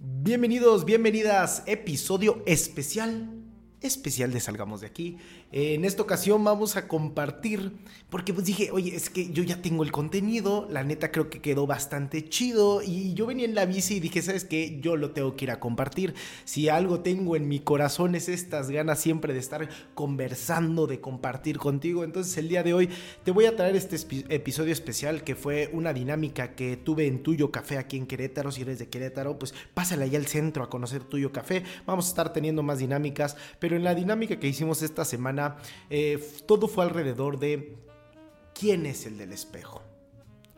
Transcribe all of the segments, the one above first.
Bienvenidos, bienvenidas, episodio especial, especial de Salgamos de aquí. En esta ocasión vamos a compartir, porque pues dije, oye, es que yo ya tengo el contenido, la neta creo que quedó bastante chido y yo venía en la bici y dije, ¿sabes qué? Yo lo tengo que ir a compartir. Si algo tengo en mi corazón es estas ganas siempre de estar conversando, de compartir contigo. Entonces el día de hoy te voy a traer este episodio especial que fue una dinámica que tuve en Tuyo Café aquí en Querétaro. Si eres de Querétaro, pues pásale allá al centro a conocer Tuyo Café. Vamos a estar teniendo más dinámicas, pero en la dinámica que hicimos esta semana, eh, todo fue alrededor de quién es el del espejo.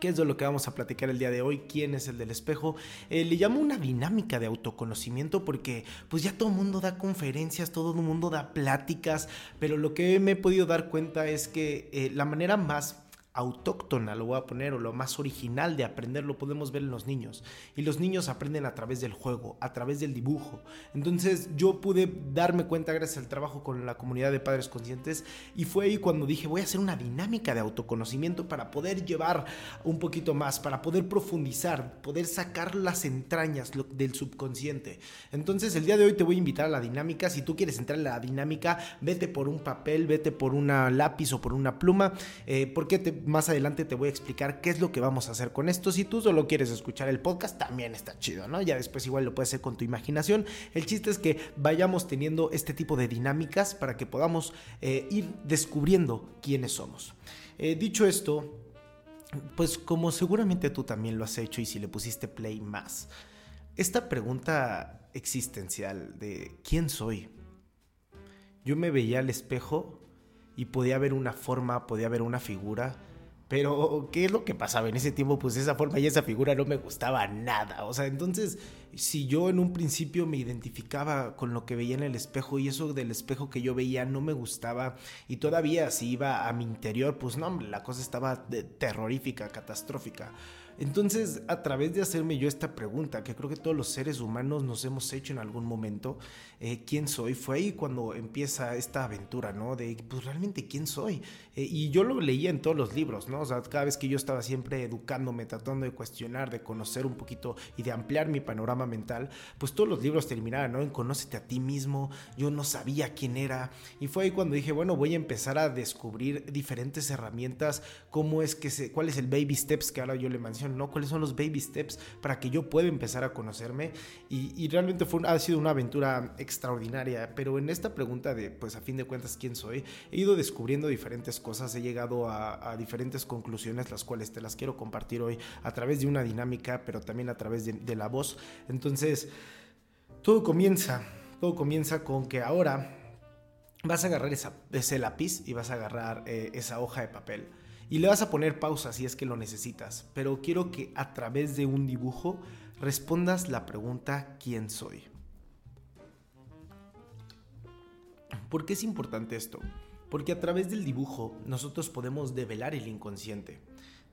¿Qué es de lo que vamos a platicar el día de hoy? ¿Quién es el del espejo? Eh, le llamo una dinámica de autoconocimiento porque pues ya todo el mundo da conferencias, todo el mundo da pláticas, pero lo que me he podido dar cuenta es que eh, la manera más autóctona, lo voy a poner, o lo más original de aprender, lo podemos ver en los niños. Y los niños aprenden a través del juego, a través del dibujo. Entonces yo pude darme cuenta gracias al trabajo con la comunidad de padres conscientes y fue ahí cuando dije voy a hacer una dinámica de autoconocimiento para poder llevar un poquito más, para poder profundizar, poder sacar las entrañas del subconsciente. Entonces el día de hoy te voy a invitar a la dinámica. Si tú quieres entrar en la dinámica, vete por un papel, vete por una lápiz o por una pluma, eh, porque te más adelante te voy a explicar qué es lo que vamos a hacer con esto. Si tú solo quieres escuchar el podcast, también está chido, ¿no? Ya después igual lo puedes hacer con tu imaginación. El chiste es que vayamos teniendo este tipo de dinámicas para que podamos eh, ir descubriendo quiénes somos. Eh, dicho esto, pues como seguramente tú también lo has hecho y si le pusiste play más, esta pregunta existencial de ¿quién soy? Yo me veía al espejo y podía ver una forma, podía ver una figura pero, ¿qué es lo que pasaba en ese tiempo? Pues esa forma y esa figura no me gustaba nada. O sea, entonces, si yo en un principio me identificaba con lo que veía en el espejo y eso del espejo que yo veía no me gustaba y todavía si iba a mi interior, pues no, la cosa estaba terrorífica, catastrófica. Entonces, a través de hacerme yo esta pregunta, que creo que todos los seres humanos nos hemos hecho en algún momento, eh, ¿quién soy? Fue ahí cuando empieza esta aventura, ¿no? De, pues realmente, ¿quién soy? Eh, y yo lo leía en todos los libros, ¿no? O sea, cada vez que yo estaba siempre educándome, tratando de cuestionar, de conocer un poquito y de ampliar mi panorama mental, pues todos los libros terminaban, ¿no? En Conócete a ti mismo, yo no sabía quién era. Y fue ahí cuando dije, bueno, voy a empezar a descubrir diferentes herramientas, cómo es que se, cuál es el baby steps que ahora yo le menciono ¿no? ¿Cuáles son los baby steps para que yo pueda empezar a conocerme? Y, realmente fue, ha sido una aventura extraordinaria, pero en esta pregunta de, pues a fin de cuentas, ¿quién soy? He ido descubriendo diferentes cosas, he llegado a, diferentes conclusiones, las cuales te las quiero compartir hoy a través de una dinámica, pero también a través de, la voz. Entonces, todo comienza, todo comienza con que ahora vas a agarrar ese lápiz y vas a agarrar eh, esa hoja de papel y le vas a poner pausa si es que lo necesitas, pero quiero que a través de un dibujo respondas la pregunta ¿quién soy? ¿Por qué es importante esto? Porque a través del dibujo nosotros podemos develar el inconsciente.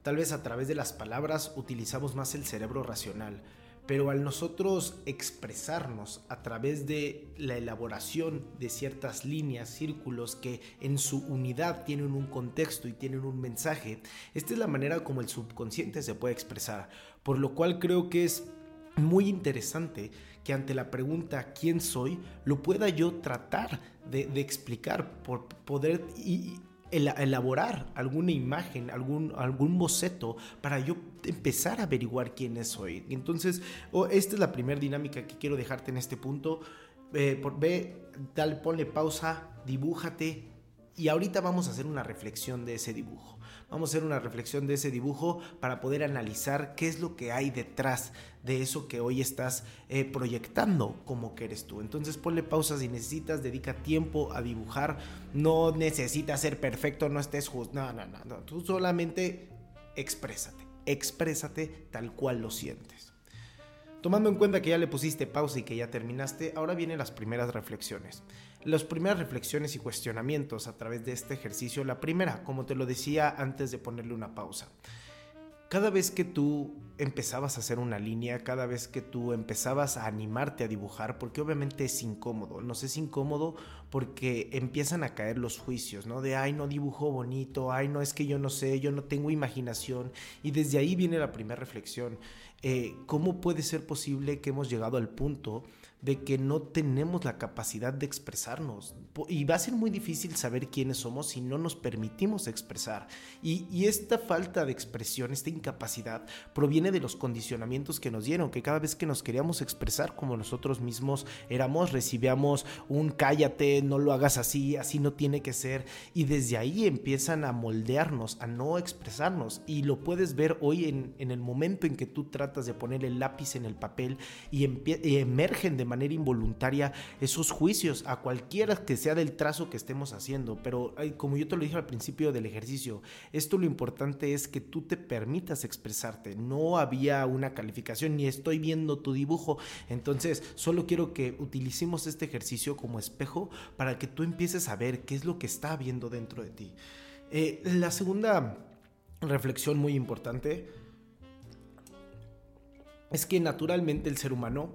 Tal vez a través de las palabras utilizamos más el cerebro racional, pero al nosotros expresarnos a través de la elaboración de ciertas líneas, círculos que en su unidad tienen un contexto y tienen un mensaje, esta es la manera como el subconsciente se puede expresar, por lo cual creo que es muy interesante que ante la pregunta ¿quién soy? lo pueda yo tratar de, explicar, por poder elaborar alguna imagen, algún, algún boceto para yo empezar a averiguar quién soy. Entonces, esta es la primera dinámica que quiero dejarte en este punto. Eh, por, ve, dale, ponle pausa, dibújate y ahorita vamos a hacer una reflexión de ese dibujo. Vamos a hacer una reflexión de ese dibujo para poder analizar qué es lo que hay detrás de eso que hoy estás eh, proyectando como que eres tú. Entonces ponle pausa si necesitas, dedica tiempo a dibujar. No necesitas ser perfecto, no estés justo. No, no, no. Tú solamente exprésate. Exprésate tal cual lo sientes. Tomando en cuenta que ya le pusiste pausa y que ya terminaste, ahora vienen las primeras reflexiones las primeras reflexiones y cuestionamientos a través de este ejercicio. La primera, como te lo decía antes de ponerle una pausa. Cada vez que tú empezabas a hacer una línea, cada vez que tú empezabas a animarte a dibujar, porque obviamente es incómodo, no sé, es incómodo porque empiezan a caer los juicios, ¿no? De, ay, no dibujo bonito, ay, no es que yo no sé, yo no tengo imaginación, y desde ahí viene la primera reflexión. eh, ¿cómo puede ser posible que hemos llegado al punto de que no tenemos la capacidad de expresarnos. Y va a ser muy difícil saber quiénes somos si no nos permitimos expresar. Y, esta falta de expresión, esta incapacidad, proviene de los condicionamientos que nos dieron, que cada vez que nos queríamos expresar como nosotros mismos éramos, recibíamos un cállate, no lo hagas así, así no tiene que ser. Y desde ahí empiezan a moldearnos, a no expresarnos. Y lo puedes ver hoy en, el momento en que tú tratas de poner el lápiz en el papel y, y emergen de manera involuntaria esos juicios a cualquiera que sea del trazo que estemos haciendo. Pero como yo te lo dije al principio del ejercicio, esto lo importante es que tú te permitas expresarte. No había una calificación ni estoy viendo tu dibujo. Entonces solo quiero que utilicemos este ejercicio como espejo para que tú empieces a ver qué es lo que está habiendo dentro de ti. Eh, la segunda reflexión muy importante es que naturalmente el ser humano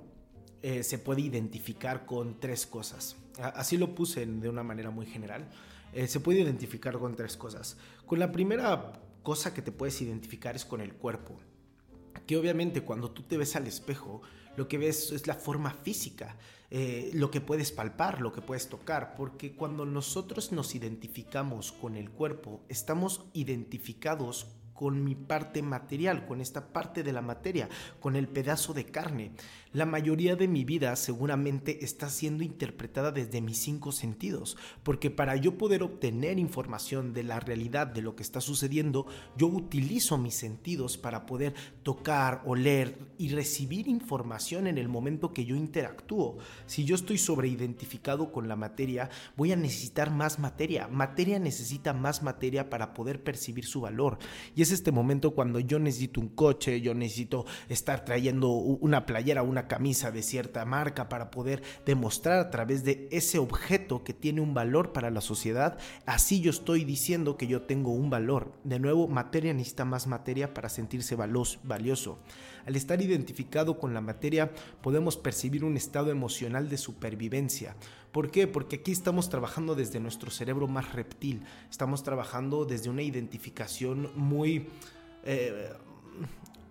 eh, se puede identificar con tres cosas. Así lo puse de una manera muy general. Eh, se puede identificar con tres cosas. Con la primera cosa que te puedes identificar es con el cuerpo. Que obviamente cuando tú te ves al espejo, lo que ves es la forma física, eh, lo que puedes palpar, lo que puedes tocar, porque cuando nosotros nos identificamos con el cuerpo, estamos identificados con mi parte material, con esta parte de la materia, con el pedazo de carne. La mayoría de mi vida seguramente está siendo interpretada desde mis cinco sentidos, porque para yo poder obtener información de la realidad de lo que está sucediendo, yo utilizo mis sentidos para poder tocar, oler y recibir información en el momento que yo interactúo. Si yo estoy sobreidentificado con la materia, voy a necesitar más materia. Materia necesita más materia para poder percibir su valor. Y es este momento cuando yo necesito un coche, yo necesito estar trayendo una playera, una camisa de cierta marca para poder demostrar a través de ese objeto que tiene un valor para la sociedad, así yo estoy diciendo que yo tengo un valor. De nuevo, materia necesita más materia para sentirse valioso. Al estar identificado con la materia, podemos percibir un estado emocional de supervivencia. ¿Por qué? Porque aquí estamos trabajando desde nuestro cerebro más reptil, estamos trabajando desde una identificación muy... Eh,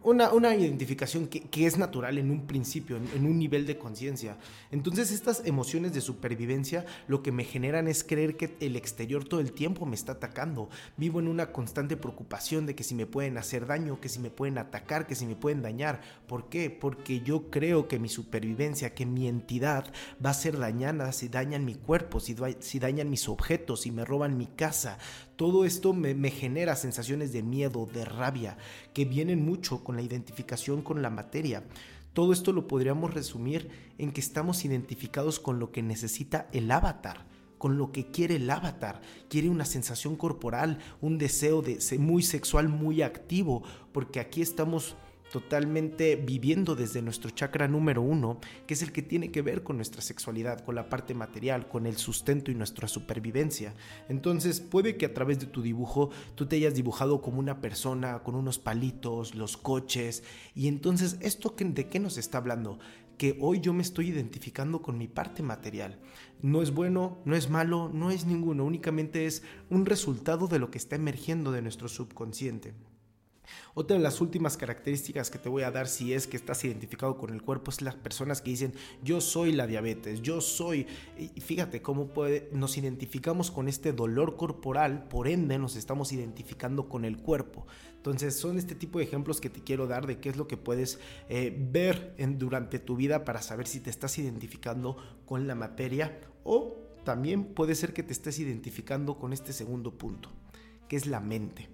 una, identificación que, es natural en un principio, en, un nivel de conciencia. Entonces estas emociones de supervivencia lo que me generan es creer que el exterior todo el tiempo me está atacando. Vivo en una constante preocupación de que si me pueden hacer daño, que si me pueden atacar, que si me pueden dañar. ¿Por qué? Porque yo creo que mi supervivencia, que mi entidad va a ser dañada si dañan mi cuerpo, si, si dañan mis objetos, si me roban mi casa. Todo esto me, genera sensaciones de miedo, de rabia, que vienen mucho con la identificación con la materia. Todo esto lo podríamos resumir en que estamos identificados con lo que necesita el avatar, con lo que quiere el avatar. Quiere una sensación corporal, un deseo de muy sexual, muy activo, porque aquí estamos totalmente viviendo desde nuestro chakra número uno, que es el que tiene que ver con nuestra sexualidad, con la parte material, con el sustento y nuestra supervivencia. Entonces puede que a través de tu dibujo tú te hayas dibujado como una persona, con unos palitos, los coches, y entonces esto de qué nos está hablando? que hoy yo me estoy identificando con mi parte material. No es bueno, no es malo, no es ninguno, únicamente es un resultado de lo que está emergiendo de nuestro subconsciente. Otra de las últimas características que te voy a dar si es que estás identificado con el cuerpo es las personas que dicen yo soy la diabetes, yo soy... Y fíjate cómo puede, nos identificamos con este dolor corporal, por ende nos estamos identificando con el cuerpo. Entonces son este tipo de ejemplos que te quiero dar de qué es lo que puedes eh, ver durante tu vida para saber si te estás identificando con la materia o también puede ser que te estés identificando con este segundo punto, que es la mente.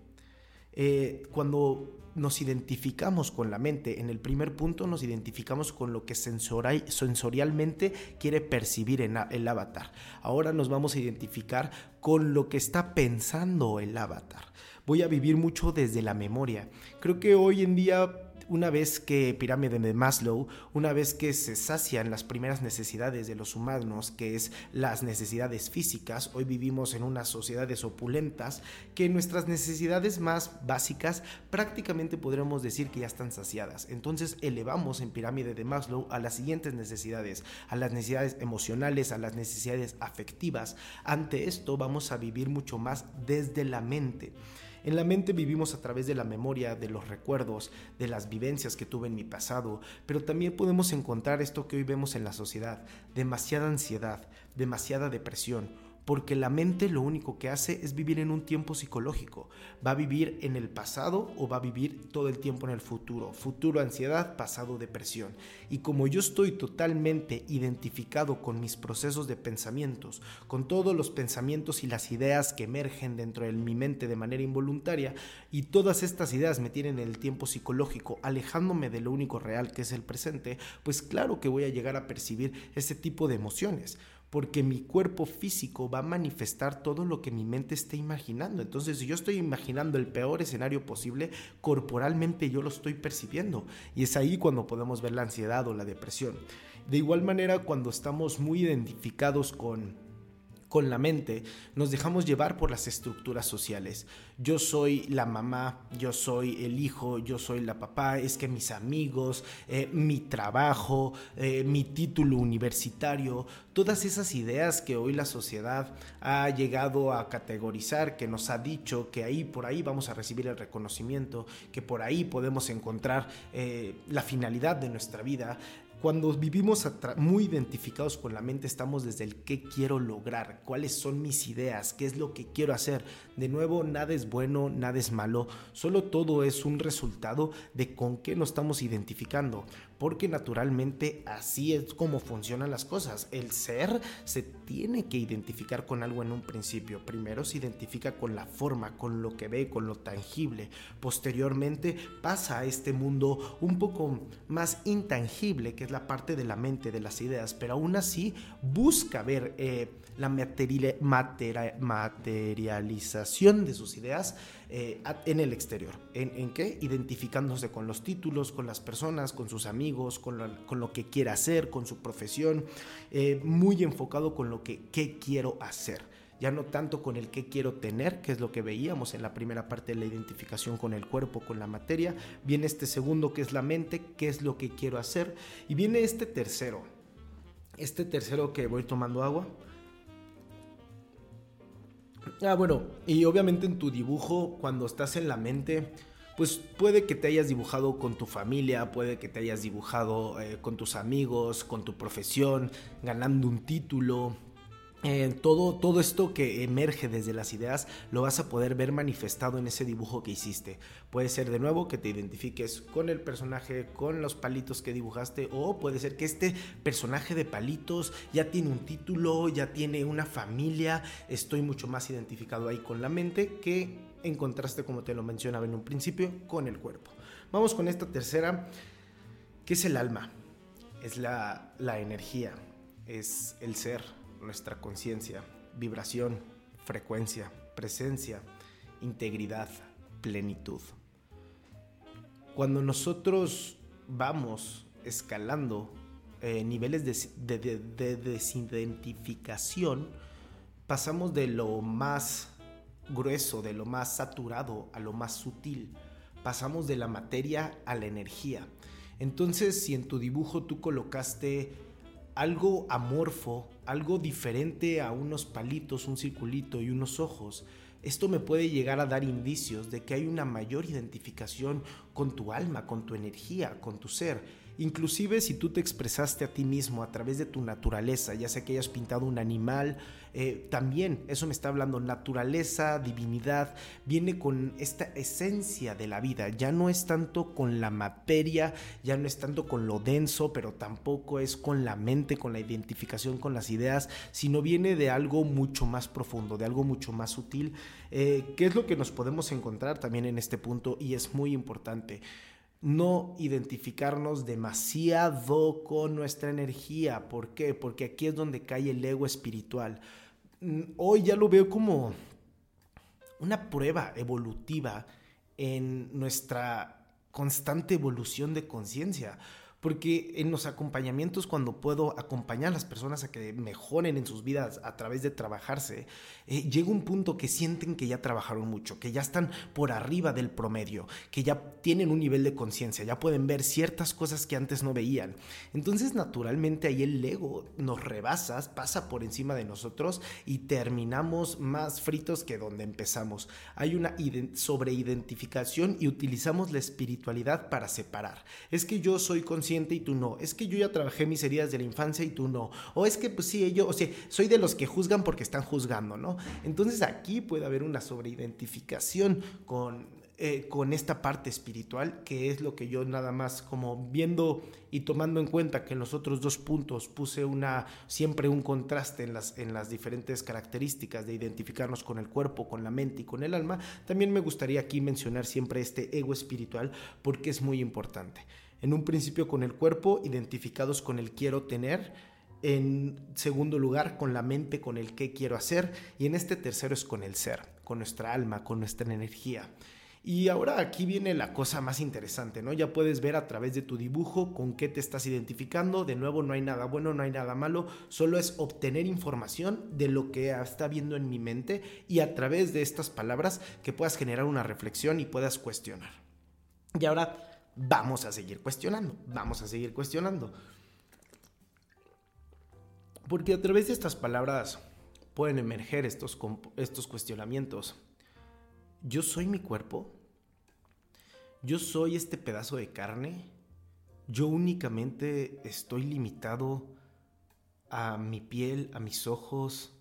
Eh, cuando nos identificamos con la mente, en el primer punto nos identificamos con lo que sensorialmente quiere percibir el avatar. Ahora nos vamos a identificar con lo que está pensando el avatar. Voy a vivir mucho desde la memoria. Creo que hoy en día una vez que pirámide de Maslow, una vez que se sacian las primeras necesidades de los humanos, que es las necesidades físicas, hoy vivimos en unas sociedades opulentas, que nuestras necesidades más básicas prácticamente podríamos decir que ya están saciadas. Entonces elevamos en pirámide de Maslow a las siguientes necesidades, a las necesidades emocionales, a las necesidades afectivas. Ante esto vamos a vivir mucho más desde la mente. En la mente vivimos a través de la memoria, de los recuerdos, de las vivencias que tuve en mi pasado, pero también podemos encontrar esto que hoy vemos en la sociedad, demasiada ansiedad, demasiada depresión, porque la mente lo único que hace es vivir en un tiempo psicológico. Va a vivir en el pasado o va a vivir todo el tiempo en el futuro. Futuro ansiedad, pasado depresión. Y como yo estoy totalmente identificado con mis procesos de pensamientos, con todos los pensamientos y las ideas que emergen dentro de mi mente de manera involuntaria, y todas estas ideas me tienen en el tiempo psicológico, alejándome de lo único real que es el presente, pues claro que voy a llegar a percibir ese tipo de emociones porque mi cuerpo físico va a manifestar todo lo que mi mente esté imaginando. Entonces, si yo estoy imaginando el peor escenario posible, corporalmente yo lo estoy percibiendo. Y es ahí cuando podemos ver la ansiedad o la depresión. De igual manera, cuando estamos muy identificados con con la mente, nos dejamos llevar por las estructuras sociales. Yo soy la mamá, yo soy el hijo, yo soy la papá, es que mis amigos, eh, mi trabajo, eh, mi título universitario, todas esas ideas que hoy la sociedad ha llegado a categorizar, que nos ha dicho que ahí por ahí vamos a recibir el reconocimiento, que por ahí podemos encontrar eh, la finalidad de nuestra vida, cuando vivimos muy identificados con la mente, estamos desde el qué quiero lograr, cuáles son mis ideas, qué es lo que quiero hacer. De nuevo, nada es bueno, nada es malo, solo todo es un resultado de con qué nos estamos identificando porque naturalmente así es como funcionan las cosas. El ser se tiene que identificar con algo en un principio. Primero se identifica con la forma, con lo que ve, con lo tangible. Posteriormente pasa a este mundo un poco más intangible, que es la parte de la mente, de las ideas, pero aún así busca ver eh, la materialización de sus ideas eh, en el exterior. ¿En, qué? Identificándose con los títulos, con las personas, con sus amigos, con lo, que quiere hacer, con su profesión, eh, muy enfocado con lo que quiero hacer. Ya no tanto con el qué quiero tener, que es lo que veíamos en la primera parte de la identificación con el cuerpo, con la materia. Viene este segundo, que es la mente, qué es lo que quiero hacer. Y viene este tercero. Este tercero que voy tomando agua Ah, bueno, y obviamente en tu dibujo, cuando estás en la mente, pues puede que te hayas dibujado con tu familia, puede que te hayas dibujado eh, con tus amigos, con tu profesión, ganando un título, eh, todo, todo esto que emerge desde las ideas lo vas a poder ver manifestado en ese dibujo que hiciste. Puede ser de nuevo que te identifiques con el personaje, con los palitos que dibujaste, o puede ser que este personaje de palitos ya tiene un título, ya tiene una familia. Estoy mucho más identificado ahí con la mente que en contraste, como te lo mencionaba en un principio, con el cuerpo. Vamos con esta tercera, que es el alma, es la, la energía, es el ser nuestra conciencia, vibración, frecuencia, presencia, integridad, plenitud. Cuando nosotros vamos escalando eh, niveles de, de desidentificación, pasamos de lo más grueso, de lo más saturado a lo más sutil. Pasamos de la materia a la energía. Entonces, si en tu dibujo tú colocaste algo amorfo, algo diferente a unos palitos, un circulito y unos ojos, esto me puede llegar a dar indicios de que hay una mayor identificación con tu alma, con tu energía, con tu ser Inclusive si tú te expresaste a ti mismo a través de tu naturaleza, ya sea que hayas pintado un animal, eh, también eso me está hablando, naturaleza, divinidad, viene con esta esencia de la vida, ya no es tanto con la materia, ya no es tanto con lo denso, pero tampoco es con la mente, con la identificación con las ideas, sino viene de algo mucho más profundo, de algo mucho más sutil, eh, que es lo que nos podemos encontrar también en este punto y es muy importante no identificarnos demasiado con nuestra energía. ¿Por qué? Porque aquí es donde cae el ego espiritual. Mm, hoy ya lo veo como una prueba evolutiva en nuestra constante evolución de conciencia. Porque en los acompañamientos, cuando puedo acompañar a las personas a que mejoren en sus vidas a través de trabajarse, eh, llega un punto que sienten que ya trabajaron mucho, que ya están por arriba del promedio, que ya tienen un nivel de conciencia, ya pueden ver ciertas cosas que antes no veían. Entonces, naturalmente, ahí el ego nos rebasa, pasa por encima de nosotros y terminamos más fritos que donde empezamos. Hay una sobreidentificación y utilizamos la espiritualidad para separar. Es que yo soy consciente y tú no. Es que yo ya trabajé mis heridas de la infancia y tú no. O es que, pues sí, yo, o sea, soy de los que juzgan porque están juzgando, ¿no? Entonces aquí puede haber una sobreidentificación con, eh, con esta parte espiritual, que es lo que yo nada más como viendo y tomando en cuenta que en los otros dos puntos puse una, siempre un contraste en las, en las diferentes características de identificarnos con el cuerpo, con la mente y con el alma, también me gustaría aquí mencionar siempre este ego espiritual porque es muy importante. En un principio con el cuerpo, identificados con el quiero tener. En segundo lugar, con la mente, con el qué quiero hacer. Y en este tercero es con el ser, con nuestra alma, con nuestra energía. Y ahora aquí viene la cosa más interesante, ¿no? Ya puedes ver a través de tu dibujo con qué te estás identificando. De nuevo, no hay nada bueno, no hay nada malo, solo es obtener información de lo que está viendo en mi mente y a través de estas palabras que puedas generar una reflexión y puedas cuestionar. Y ahora vamos a seguir cuestionando, vamos a seguir cuestionando. Porque a través de estas palabras pueden emerger estos, estos cuestionamientos. Yo soy mi cuerpo. Yo soy este pedazo de carne. Yo únicamente estoy limitado a mi piel, a mis ojos.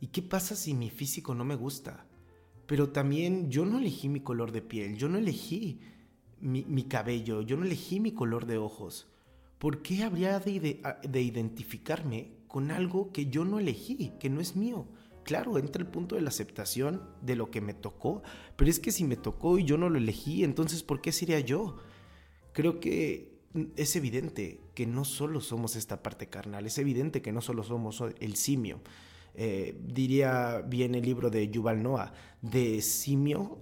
¿Y qué pasa si mi físico no me gusta? Pero también yo no elegí mi color de piel, yo no elegí mi, cabello, yo no elegí mi color de ojos. ¿Por qué habría de, de, identificarme con algo que yo no elegí, que no es mío? Claro, entra el punto de la aceptación de lo que me tocó, pero es que si me tocó y yo no lo elegí, entonces ¿por qué sería yo? Creo que es evidente que no solo somos esta parte carnal, es evidente que no solo somos el simio. Eh, diría bien el libro de Yuval Noah, de simio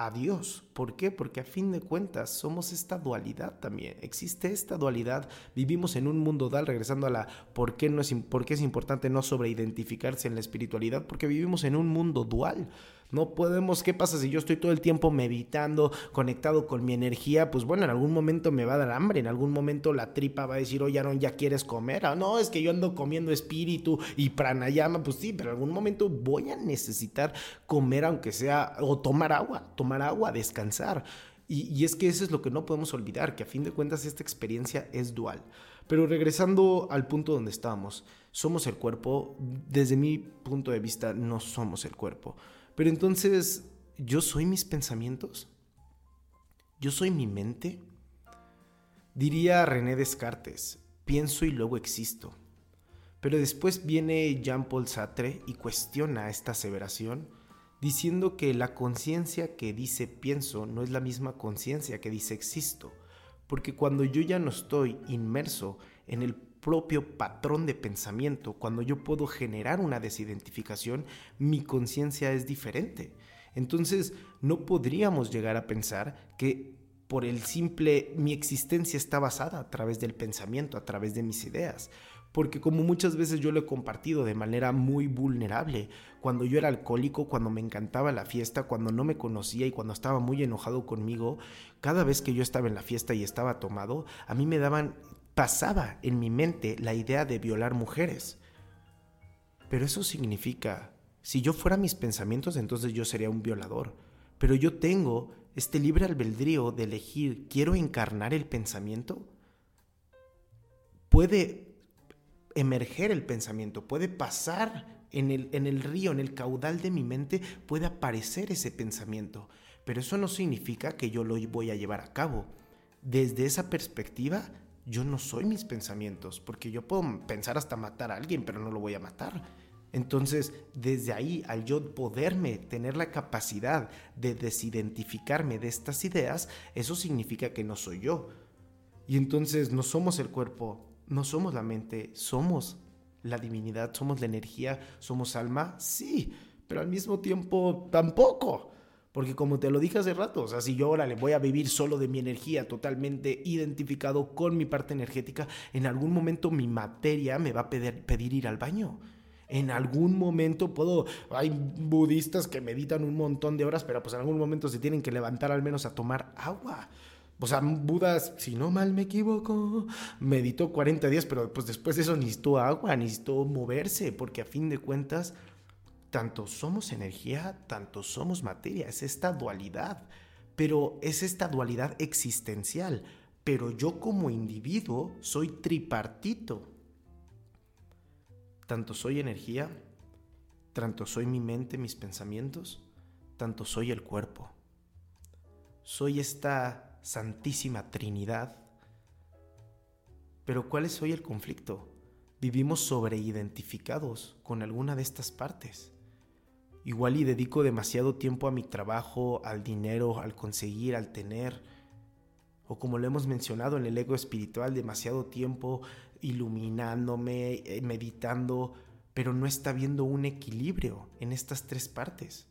a Dios. ¿Por qué? Porque a fin de cuentas somos esta dualidad también. Existe esta dualidad. Vivimos en un mundo dual, regresando a la por qué, no es, por qué es importante no sobreidentificarse en la espiritualidad, porque vivimos en un mundo dual. No podemos, ¿qué pasa si yo estoy todo el tiempo meditando, conectado con mi energía? Pues bueno, en algún momento me va a dar hambre, en algún momento la tripa va a decir, oye, Aaron, ¿ya quieres comer? Ah, no, es que yo ando comiendo espíritu y pranayama, pues sí, pero en algún momento voy a necesitar comer aunque sea, o tomar agua, tomar agua, descansar. Y, y es que eso es lo que no podemos olvidar, que a fin de cuentas esta experiencia es dual. Pero regresando al punto donde estábamos, somos el cuerpo, desde mi punto de vista no somos el cuerpo. Pero entonces, ¿yo soy mis pensamientos? ¿Yo soy mi mente? Diría René Descartes, pienso y luego existo. Pero después viene Jean-Paul Sartre y cuestiona esta aseveración, diciendo que la conciencia que dice pienso no es la misma conciencia que dice existo, porque cuando yo ya no estoy inmerso en el propio patrón de pensamiento, cuando yo puedo generar una desidentificación, mi conciencia es diferente. Entonces, no podríamos llegar a pensar que por el simple mi existencia está basada a través del pensamiento, a través de mis ideas. Porque como muchas veces yo lo he compartido de manera muy vulnerable, cuando yo era alcohólico, cuando me encantaba la fiesta, cuando no me conocía y cuando estaba muy enojado conmigo, cada vez que yo estaba en la fiesta y estaba tomado, a mí me daban pasaba en mi mente la idea de violar mujeres. Pero eso significa, si yo fuera mis pensamientos, entonces yo sería un violador. Pero yo tengo este libre albedrío de elegir, ¿quiero encarnar el pensamiento? Puede emerger el pensamiento, puede pasar en el, en el río, en el caudal de mi mente, puede aparecer ese pensamiento. Pero eso no significa que yo lo voy a llevar a cabo. Desde esa perspectiva, yo no soy mis pensamientos, porque yo puedo pensar hasta matar a alguien, pero no lo voy a matar. Entonces, desde ahí, al yo poderme tener la capacidad de desidentificarme de estas ideas, eso significa que no soy yo. Y entonces no somos el cuerpo, no somos la mente, somos la divinidad, somos la energía, somos alma, sí, pero al mismo tiempo tampoco. Porque como te lo dije hace rato, o sea, si yo ahora le voy a vivir solo de mi energía, totalmente identificado con mi parte energética, en algún momento mi materia me va a pedir, pedir ir al baño. En algún momento puedo, hay budistas que meditan un montón de horas, pero pues en algún momento se tienen que levantar al menos a tomar agua. O sea, Buda, si no mal me equivoco, meditó 40 días, pero pues después de eso necesitó agua, necesitó moverse, porque a fin de cuentas, tanto somos energía, tanto somos materia, es esta dualidad, pero es esta dualidad existencial, pero yo como individuo soy tripartito. Tanto soy energía, tanto soy mi mente, mis pensamientos, tanto soy el cuerpo. Soy esta Santísima Trinidad. Pero ¿cuál es hoy el conflicto? Vivimos sobreidentificados con alguna de estas partes. Igual y dedico demasiado tiempo a mi trabajo, al dinero, al conseguir, al tener. O como lo hemos mencionado en el ego espiritual, demasiado tiempo iluminándome, eh, meditando, pero no está viendo un equilibrio en estas tres partes.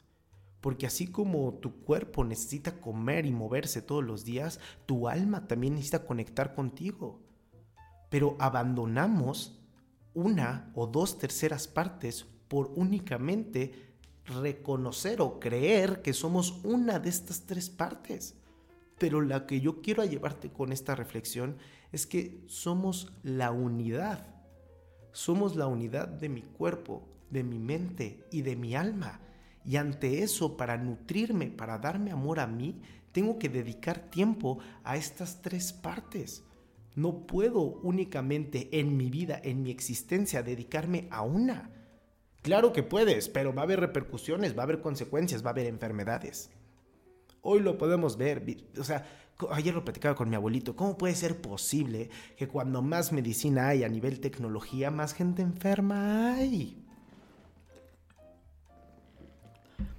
Porque así como tu cuerpo necesita comer y moverse todos los días, tu alma también necesita conectar contigo. Pero abandonamos una o dos terceras partes por únicamente reconocer o creer que somos una de estas tres partes. Pero la que yo quiero llevarte con esta reflexión es que somos la unidad. Somos la unidad de mi cuerpo, de mi mente y de mi alma. Y ante eso, para nutrirme, para darme amor a mí, tengo que dedicar tiempo a estas tres partes. No puedo únicamente en mi vida, en mi existencia, dedicarme a una. Claro que puedes, pero va a haber repercusiones, va a haber consecuencias, va a haber enfermedades. Hoy lo podemos ver, o sea, ayer lo platicaba con mi abuelito, ¿cómo puede ser posible que cuando más medicina hay a nivel tecnología, más gente enferma hay?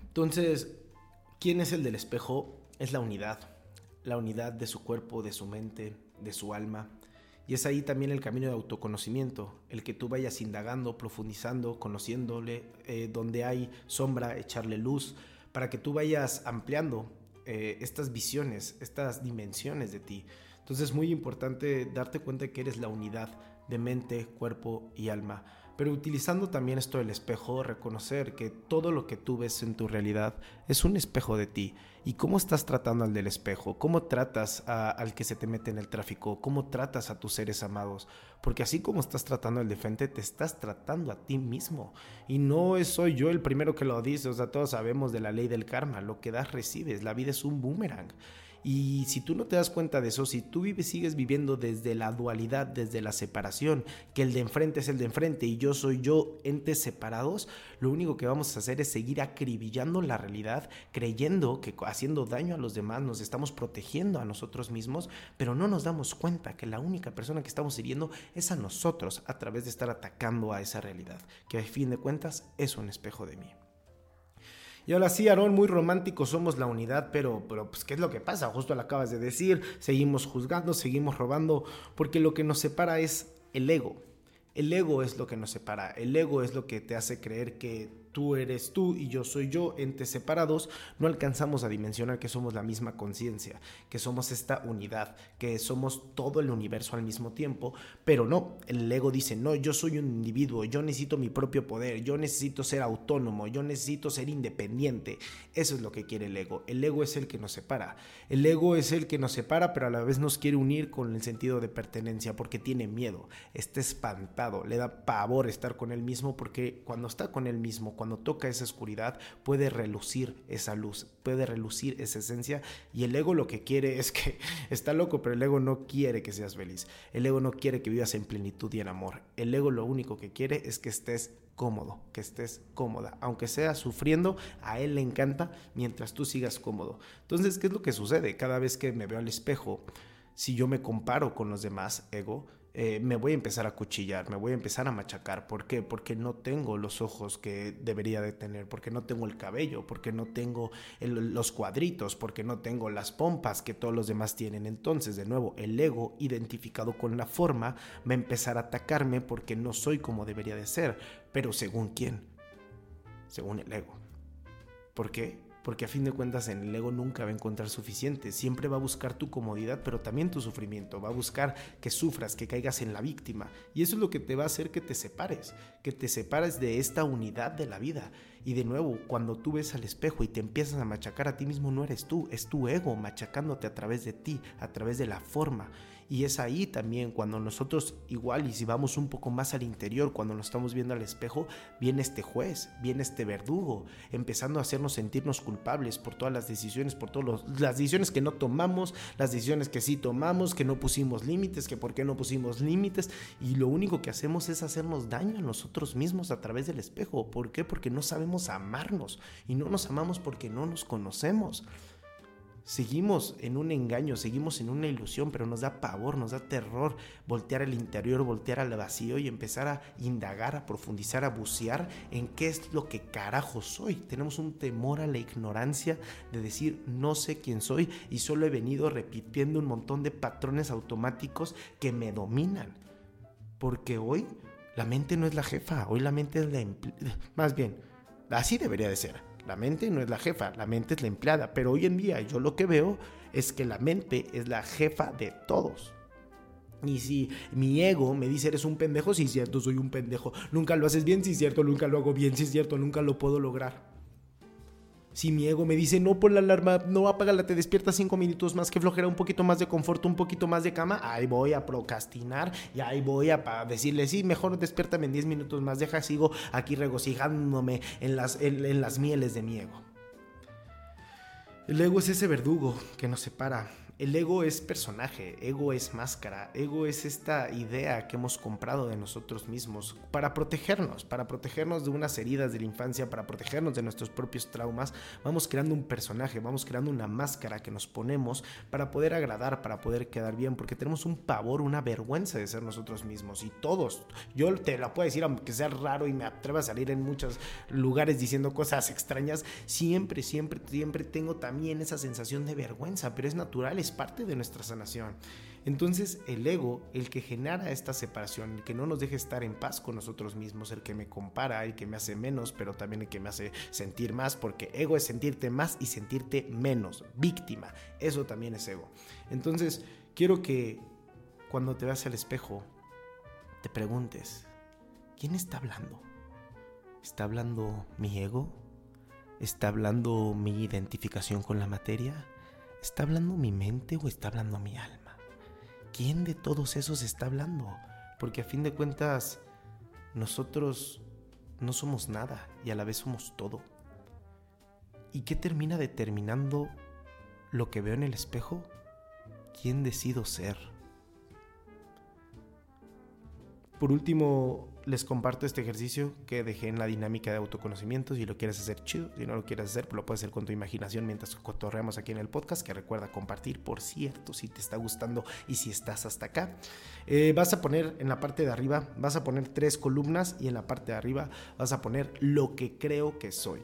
Entonces, ¿quién es el del espejo? Es la unidad, la unidad de su cuerpo, de su mente, de su alma. Y es ahí también el camino de autoconocimiento, el que tú vayas indagando, profundizando, conociéndole, eh, donde hay sombra, echarle luz, para que tú vayas ampliando eh, estas visiones, estas dimensiones de ti. Entonces es muy importante darte cuenta que eres la unidad de mente, cuerpo y alma pero utilizando también esto del espejo, reconocer que todo lo que tú ves en tu realidad es un espejo de ti. ¿Y cómo estás tratando al del espejo? ¿Cómo tratas al que se te mete en el tráfico? ¿Cómo tratas a tus seres amados? Porque así como estás tratando al de frente, te estás tratando a ti mismo. Y no soy yo el primero que lo dice, o sea, todos sabemos de la ley del karma, lo que das recibes, la vida es un boomerang. Y si tú no te das cuenta de eso, si tú vives, sigues viviendo desde la dualidad, desde la separación, que el de enfrente es el de enfrente y yo soy yo, entes separados, lo único que vamos a hacer es seguir acribillando la realidad, creyendo que haciendo daño a los demás nos estamos protegiendo a nosotros mismos, pero no nos damos cuenta que la única persona que estamos hiriendo es a nosotros a través de estar atacando a esa realidad, que a fin de cuentas es un espejo de mí. Y ahora sí, Aarón, muy romántico, somos la unidad, pero, pero pues, ¿qué es lo que pasa? Justo lo acabas de decir, seguimos juzgando, seguimos robando, porque lo que nos separa es el ego. El ego es lo que nos separa, el ego es lo que te hace creer que tú eres tú y yo soy yo, entes separados, no alcanzamos a dimensionar que somos la misma conciencia, que somos esta unidad, que somos todo el universo al mismo tiempo, pero no, el ego dice, no, yo soy un individuo, yo necesito mi propio poder, yo necesito ser autónomo, yo necesito ser independiente, eso es lo que quiere el ego, el ego es el que nos separa, el ego es el que nos separa, pero a la vez nos quiere unir con el sentido de pertenencia, porque tiene miedo, está espantado, le da pavor estar con él mismo, porque cuando está con él mismo, cuando toca esa oscuridad, puede relucir esa luz, puede relucir esa esencia. Y el ego lo que quiere es que está loco, pero el ego no quiere que seas feliz. El ego no quiere que vivas en plenitud y en amor. El ego lo único que quiere es que estés cómodo, que estés cómoda. Aunque sea sufriendo, a él le encanta mientras tú sigas cómodo. Entonces, ¿qué es lo que sucede? Cada vez que me veo al espejo, si yo me comparo con los demás, ego, eh, me voy a empezar a cuchillar, me voy a empezar a machacar. ¿Por qué? Porque no tengo los ojos que debería de tener, porque no tengo el cabello, porque no tengo los cuadritos, porque no tengo las pompas que todos los demás tienen. Entonces, de nuevo, el ego identificado con la forma va a empezar a atacarme porque no soy como debería de ser. Pero según quién? Según el ego. ¿Por qué? Porque a fin de cuentas en el ego nunca va a encontrar suficiente, siempre va a buscar tu comodidad, pero también tu sufrimiento, va a buscar que sufras, que caigas en la víctima, y eso es lo que te va a hacer que te separes, que te separes de esta unidad de la vida. Y de nuevo, cuando tú ves al espejo y te empiezas a machacar a ti mismo, no eres tú, es tu ego machacándote a través de ti, a través de la forma. Y es ahí también cuando nosotros igual y si vamos un poco más al interior, cuando nos estamos viendo al espejo, viene este juez, viene este verdugo, empezando a hacernos sentirnos culpables por todas las decisiones, por todas las decisiones que no tomamos, las decisiones que sí tomamos, que no pusimos límites, que por qué no pusimos límites. Y lo único que hacemos es hacernos daño a nosotros mismos a través del espejo. ¿Por qué? Porque no sabemos amarnos y no nos amamos porque no nos conocemos. Seguimos en un engaño, seguimos en una ilusión, pero nos da pavor, nos da terror voltear al interior, voltear al vacío y empezar a indagar, a profundizar, a bucear en qué es lo que carajo soy. Tenemos un temor a la ignorancia de decir no sé quién soy y solo he venido repitiendo un montón de patrones automáticos que me dominan. Porque hoy la mente no es la jefa, hoy la mente es la... Más bien, así debería de ser la mente no es la jefa, la mente es la empleada. Pero hoy en día yo lo que veo es que la mente es la jefa de todos. Y si mi ego me dice eres un pendejo, sí es cierto, soy un pendejo. Nunca lo haces bien, sí es cierto, nunca lo hago bien, sí es cierto, nunca lo puedo lograr. Si mi ego me dice, no pon la alarma, no apágala, te despiertas cinco minutos más, que flojera, un poquito más de confort, un poquito más de cama, ahí voy a procrastinar y ahí voy a decirle, sí, mejor despiértame en 10 minutos más, deja, sigo aquí regocijándome en las, en las mieles de mi ego. El ego es ese verdugo que nos separa el ego es personaje, ego es máscara, ego es esta idea que hemos comprado de nosotros mismos para protegernos, para protegernos de unas heridas de la infancia, para protegernos de nuestros propios traumas. Vamos creando un personaje, vamos creando una máscara que nos ponemos para poder agradar, para poder quedar bien, porque tenemos un pavor, una vergüenza de ser nosotros mismos. Y todos, yo te la puedo decir, aunque sea raro y me atreva a salir en muchos lugares diciendo cosas extrañas, siempre, siempre, siempre tengo también esa sensación de vergüenza, pero es natural, es parte de nuestra sanación. Entonces el ego, el que genera esta separación, el que no nos deje estar en paz con nosotros mismos, el que me compara, el que me hace menos, pero también el que me hace sentir más, porque ego es sentirte más y sentirte menos, víctima, eso también es ego. Entonces quiero que cuando te veas al espejo, te preguntes, ¿quién está hablando? ¿Está hablando mi ego? ¿Está hablando mi identificación con la materia? ¿Está hablando mi mente o está hablando mi alma? ¿Quién de todos esos está hablando? Porque a fin de cuentas, nosotros no somos nada y a la vez somos todo. ¿Y qué termina determinando lo que veo en el espejo? ¿Quién decido ser? Por último, les comparto este ejercicio que dejé en la dinámica de autoconocimiento. Si lo quieres hacer chido, si no lo quieres hacer, pues lo puedes hacer con tu imaginación mientras cotorreamos aquí en el podcast. Que recuerda compartir, por cierto, si te está gustando y si estás hasta acá. Eh, vas a poner en la parte de arriba, vas a poner tres columnas y en la parte de arriba vas a poner lo que creo que soy.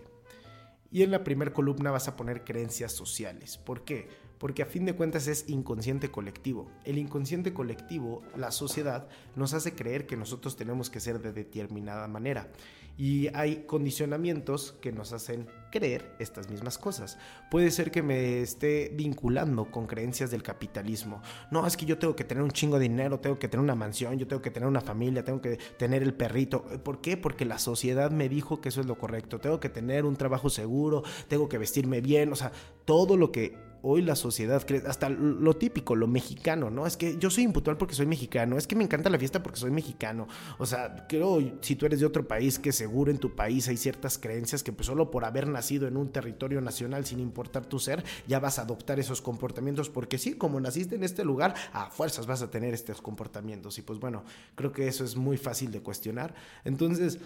Y en la primera columna vas a poner creencias sociales. ¿Por qué? Porque a fin de cuentas es inconsciente colectivo. El inconsciente colectivo, la sociedad, nos hace creer que nosotros tenemos que ser de determinada manera. Y hay condicionamientos que nos hacen creer estas mismas cosas. Puede ser que me esté vinculando con creencias del capitalismo. No, es que yo tengo que tener un chingo de dinero, tengo que tener una mansión, yo tengo que tener una familia, tengo que tener el perrito. ¿Por qué? Porque la sociedad me dijo que eso es lo correcto. Tengo que tener un trabajo seguro, tengo que vestirme bien, o sea, todo lo que hoy la sociedad cree, hasta lo típico, lo mexicano, ¿no? Es que yo soy impuntual porque soy mexicano, es que me encanta la fiesta porque soy mexicano. O sea, creo, si tú eres de otro país, que seguro en tu país hay ciertas creencias que pues solo por haber nacido en un territorio nacional sin importar tu ser, ya vas a adoptar esos comportamientos porque sí, como naciste en este lugar, a fuerzas vas a tener estos comportamientos. Y pues bueno, creo que eso es muy fácil de cuestionar. Entonces,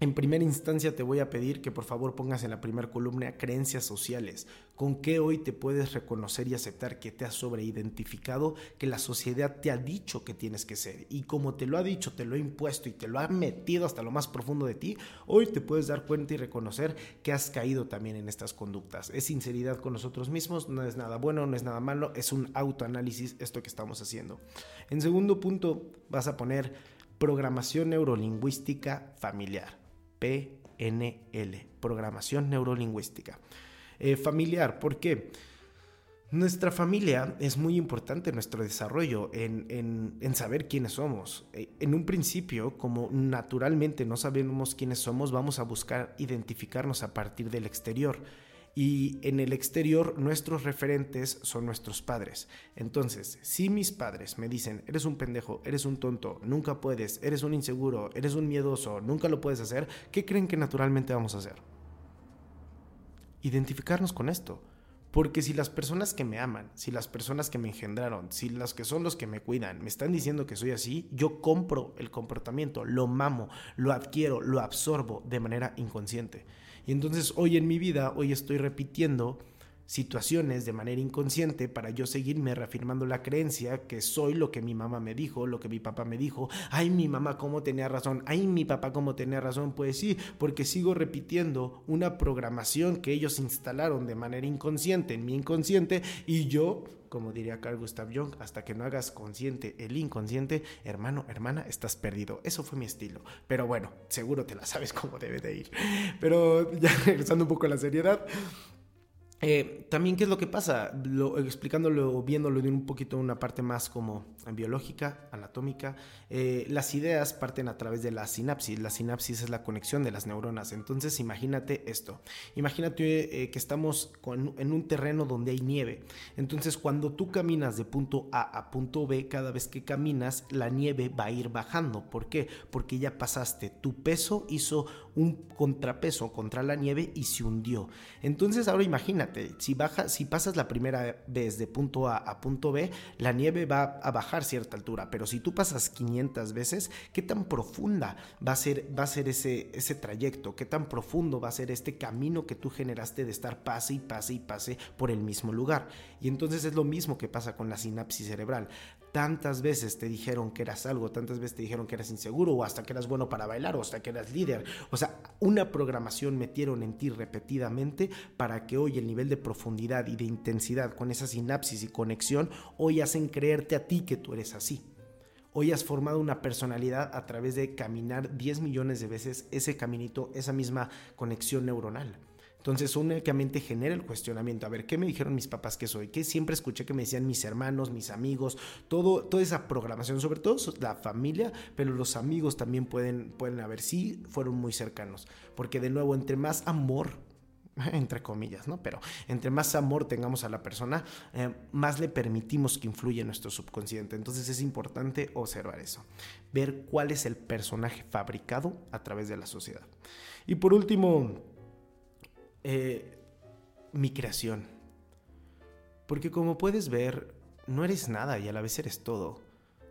en primera instancia te voy a pedir que por favor pongas en la primera columna creencias sociales. ¿Con qué hoy te puedes reconocer y aceptar que te has sobreidentificado, que la sociedad te ha dicho que tienes que ser? Y como te lo ha dicho, te lo ha impuesto y te lo ha metido hasta lo más profundo de ti, hoy te puedes dar cuenta y reconocer que has caído también en estas conductas. Es sinceridad con nosotros mismos, no es nada bueno, no es nada malo, es un autoanálisis esto que estamos haciendo. En segundo punto vas a poner programación neurolingüística familiar. PNL, programación neurolingüística. Eh, familiar, ¿por qué? Nuestra familia es muy importante en nuestro desarrollo, en, saber quiénes somos. Eh, en un principio, como naturalmente no sabemos quiénes somos, vamos a buscar identificarnos a partir del exterior. Y en el exterior nuestros referentes son nuestros padres. Entonces, si mis padres me dicen, eres un pendejo, eres un tonto, nunca puedes, eres un inseguro, eres un miedoso, nunca lo puedes hacer, ¿qué creen que naturalmente vamos a hacer? Identificarnos con esto porque si las personas que me aman, si las personas que me engendraron, si las que son los que me cuidan, me están diciendo que soy así, yo compro el comportamiento, lo mamo, lo adquiero, lo absorbo de manera inconsciente. Y entonces hoy en mi vida, hoy estoy repitiendo situaciones de manera inconsciente para yo seguirme reafirmando la creencia que soy lo que mi mamá me dijo, lo que mi papá me dijo. Ay, mi mamá cómo tenía razón. Ay, mi papá cómo tenía razón. Pues sí, porque sigo repitiendo una programación que ellos instalaron de manera inconsciente en mi inconsciente y yo como diría Carl Gustav Jung, hasta que no hagas consciente el inconsciente, hermano, hermana, estás perdido. Eso fue mi estilo. Pero bueno, seguro te la sabes cómo debe de ir. Pero ya regresando un poco a la seriedad, eh, también, ¿qué es lo que pasa? Lo, explicándolo, viéndolo de un poquito una parte más como biológica, anatómica, eh, las ideas parten a través de la sinapsis. La sinapsis es la conexión de las neuronas. Entonces, imagínate esto. Imagínate eh, que estamos en un terreno donde hay nieve. Entonces, cuando tú caminas de punto A a punto B, cada vez que caminas, la nieve va a ir bajando. ¿Por qué? Porque ya pasaste. Tu peso hizo un contrapeso contra la nieve y se hundió. Entonces, ahora imagínate, si, baja, si pasas la primera vez de punto A a punto B, la nieve va a bajar cierta altura. Pero si tú pasas 500 veces, ¿qué tan profunda va a ser, va a ser ese, ese trayecto? ¿Qué tan profundo va a ser este camino que tú generaste de estar pase y pase y pase por el mismo lugar? Y entonces es lo mismo que pasa con la sinapsis cerebral. Tantas veces te dijeron que eras algo, tantas veces te dijeron que eras inseguro, o hasta que eras bueno para bailar, o hasta que eras líder. O sea, una programación metieron en ti repetidamente para que hoy el nivel de profundidad y de intensidad con esa sinapsis y conexión hoy hacen creerte a ti que tú eres así. Hoy has formado una personalidad a través de caminar 10 millones de veces ese caminito, esa misma conexión neuronal. Entonces únicamente genera el cuestionamiento, a ver, ¿qué me dijeron mis papás que soy? ¿Qué siempre escuché que me decían mis hermanos, mis amigos? Todo, toda esa programación, sobre todo la familia, pero los amigos también pueden, pueden haber, sí, fueron muy cercanos. Porque de nuevo, entre más amor entre comillas, ¿no? Pero entre más amor tengamos a la persona, eh, más le permitimos que influya en nuestro subconsciente. Entonces es importante observar eso, ver cuál es el personaje fabricado a través de la sociedad. Y por último, eh, mi creación. Porque como puedes ver, no eres nada y a la vez eres todo.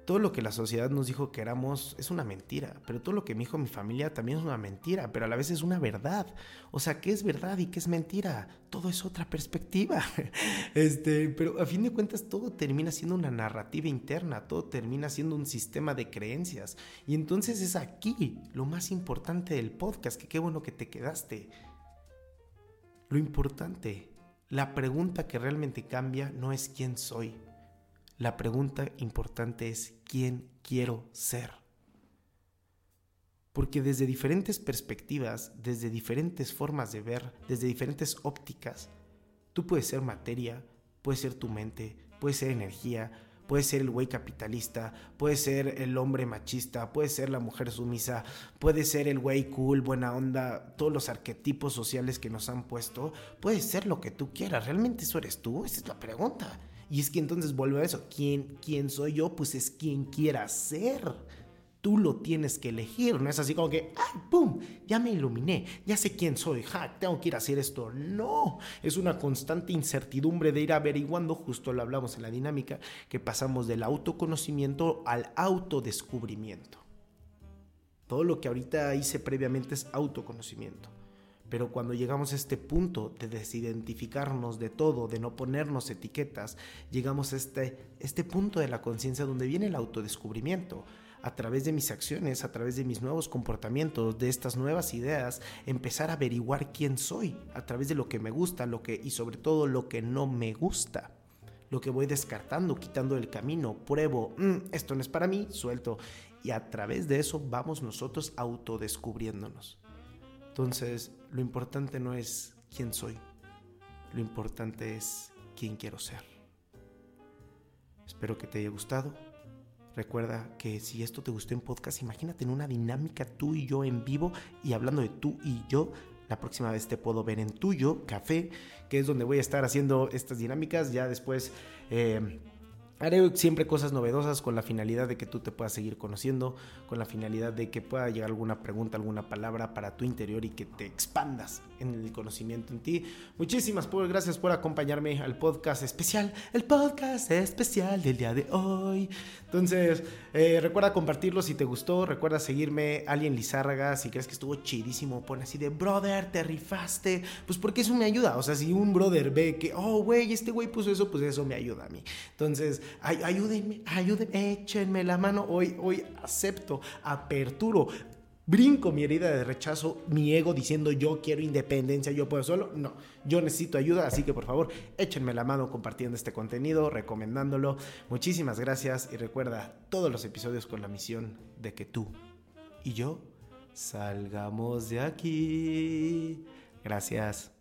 Todo lo que la sociedad nos dijo que éramos es una mentira, pero todo lo que me dijo mi familia también es una mentira, pero a la vez es una verdad. O sea, ¿qué es verdad y qué es mentira? Todo es otra perspectiva. Este, pero a fin de cuentas todo termina siendo una narrativa interna, todo termina siendo un sistema de creencias. Y entonces es aquí lo más importante del podcast, que qué bueno que te quedaste. Lo importante, la pregunta que realmente cambia no es quién soy. La pregunta importante es quién quiero ser. Porque desde diferentes perspectivas, desde diferentes formas de ver, desde diferentes ópticas, tú puedes ser materia, puedes ser tu mente, puedes ser energía, Puede ser el güey capitalista, puede ser el hombre machista, puede ser la mujer sumisa, puede ser el güey cool, buena onda, todos los arquetipos sociales que nos han puesto. Puede ser lo que tú quieras. ¿Realmente eso eres tú? Esa es la pregunta. Y es que entonces vuelvo a eso. ¿Quién, quién soy yo? Pues es quien quiera ser tú lo tienes que elegir. No es así como que, ¡ay, pum! Ya me iluminé, ya sé quién soy, ja, tengo que ir a hacer esto. No, es una constante incertidumbre de ir averiguando, justo lo hablamos en la dinámica, que pasamos del autoconocimiento al autodescubrimiento. Todo lo que ahorita hice previamente es autoconocimiento. Pero cuando llegamos a este punto de desidentificarnos de todo, de no ponernos etiquetas, llegamos a este, este punto de la conciencia donde viene el autodescubrimiento a través de mis acciones, a través de mis nuevos comportamientos, de estas nuevas ideas, empezar a averiguar quién soy, a través de lo que me gusta, lo que y sobre todo lo que no me gusta. Lo que voy descartando, quitando del camino, pruebo, mm, esto no es para mí, suelto. Y a través de eso vamos nosotros autodescubriéndonos. Entonces, lo importante no es quién soy. Lo importante es quién quiero ser. Espero que te haya gustado. Recuerda que si esto te gustó en podcast, imagínate en una dinámica tú y yo en vivo y hablando de tú y yo. La próxima vez te puedo ver en tuyo, café, que es donde voy a estar haciendo estas dinámicas. Ya después... Eh, Haré siempre cosas novedosas con la finalidad de que tú te puedas seguir conociendo, con la finalidad de que pueda llegar alguna pregunta, alguna palabra para tu interior y que te expandas en el conocimiento en ti. Muchísimas gracias por acompañarme al podcast especial, el podcast especial del día de hoy. Entonces, eh, recuerda compartirlo si te gustó, recuerda seguirme, Alien Lizárraga, si crees que estuvo chidísimo, pon así de, brother, te rifaste, pues porque eso me ayuda. O sea, si un brother ve que, oh, güey, este güey puso eso, pues eso me ayuda a mí. Entonces, Ay, ayúdenme, ayúdenme, échenme la mano. Hoy, hoy acepto, aperturo. Brinco mi herida de rechazo, mi ego diciendo yo quiero independencia, yo puedo solo. No, yo necesito ayuda, así que por favor échenme la mano compartiendo este contenido, recomendándolo. Muchísimas gracias y recuerda todos los episodios con la misión de que tú y yo salgamos de aquí. Gracias.